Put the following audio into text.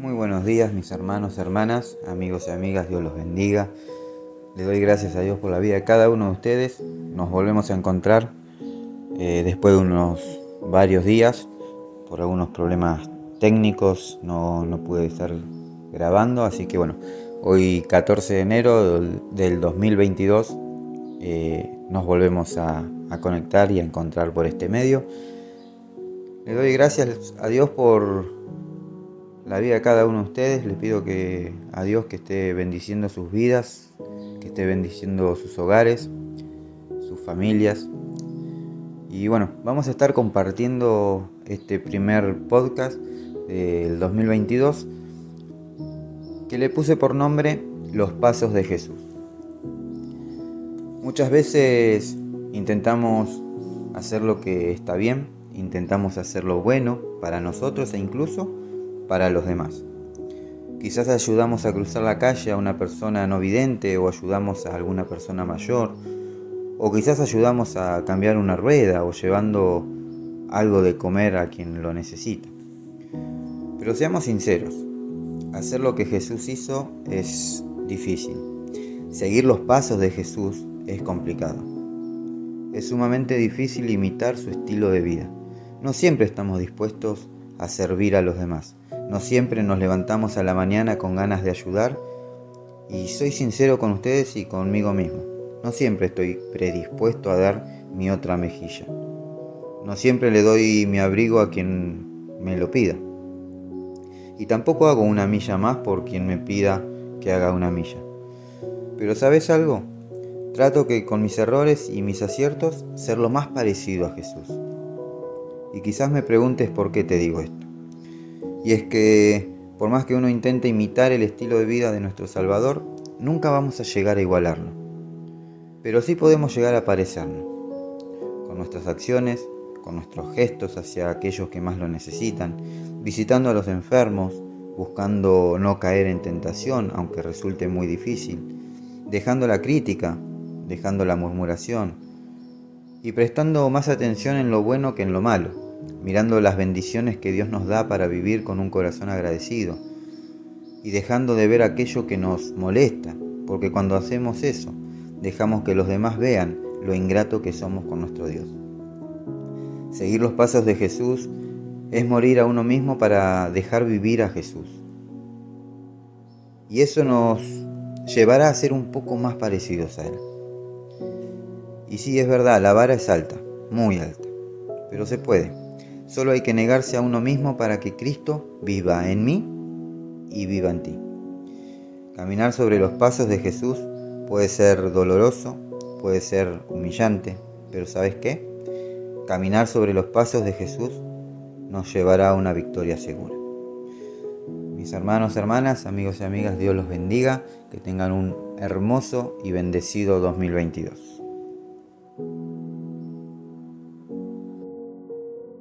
Muy buenos días mis hermanos, hermanas, amigos y amigas, Dios los bendiga. Le doy gracias a Dios por la vida de cada uno de ustedes. Nos volvemos a encontrar eh, después de unos varios días. Por algunos problemas técnicos no, pude estar grabando, así que bueno, hoy 14 de enero del 2022 eh, nos volvemos a, a conectar y a encontrar por este medio. Le doy gracias a Dios por la vida de cada uno de ustedes. Le pido que a Dios que esté bendiciendo sus vidas, que esté bendiciendo sus hogares, sus familias. Y bueno, vamos a estar compartiendo este primer podcast del 2022 que le puse por nombre Los Pasos de Jesús. Muchas veces intentamos hacer lo que está bien, intentamos hacer lo bueno para nosotros e incluso para los demás. Quizás ayudamos a cruzar la calle a una persona no vidente o ayudamos a alguna persona mayor o quizás ayudamos a cambiar una rueda o llevando algo de comer a quien lo necesita. Pero seamos sinceros, hacer lo que Jesús hizo es difícil. Seguir los pasos de Jesús es complicado. Es sumamente difícil imitar su estilo de vida. No siempre estamos dispuestos a servir a los demás. No siempre nos levantamos a la mañana con ganas de ayudar. Y soy sincero con ustedes y conmigo mismo. No siempre estoy predispuesto a dar mi otra mejilla. No siempre le doy mi abrigo a quien me lo pida. Y tampoco hago una milla más por quien me pida que haga una milla. Pero ¿sabes algo? Trato que con mis errores y mis aciertos ser lo más parecido a Jesús. Y quizás me preguntes por qué te digo esto. Y es que por más que uno intente imitar el estilo de vida de nuestro Salvador, nunca vamos a llegar a igualarlo. Pero sí podemos llegar a parecernos, con nuestras acciones, con nuestros gestos hacia aquellos que más lo necesitan, visitando a los enfermos, buscando no caer en tentación, aunque resulte muy difícil, dejando la crítica, dejando la murmuración y prestando más atención en lo bueno que en lo malo, mirando las bendiciones que Dios nos da para vivir con un corazón agradecido y dejando de ver aquello que nos molesta, porque cuando hacemos eso, dejamos que los demás vean lo ingrato que somos con nuestro Dios. Seguir los pasos de Jesús es morir a uno mismo para dejar vivir a Jesús. Y eso nos llevará a ser un poco más parecidos a Él. Y sí, es verdad, la vara es alta, muy alta, pero se puede. Solo hay que negarse a uno mismo para que Cristo viva en mí y viva en ti. Caminar sobre los pasos de Jesús puede ser doloroso, puede ser humillante, pero ¿sabes qué? Caminar sobre los pasos de Jesús nos llevará a una victoria segura. Mis hermanos, hermanas, amigos y amigas, Dios los bendiga, que tengan un hermoso y bendecido 2022.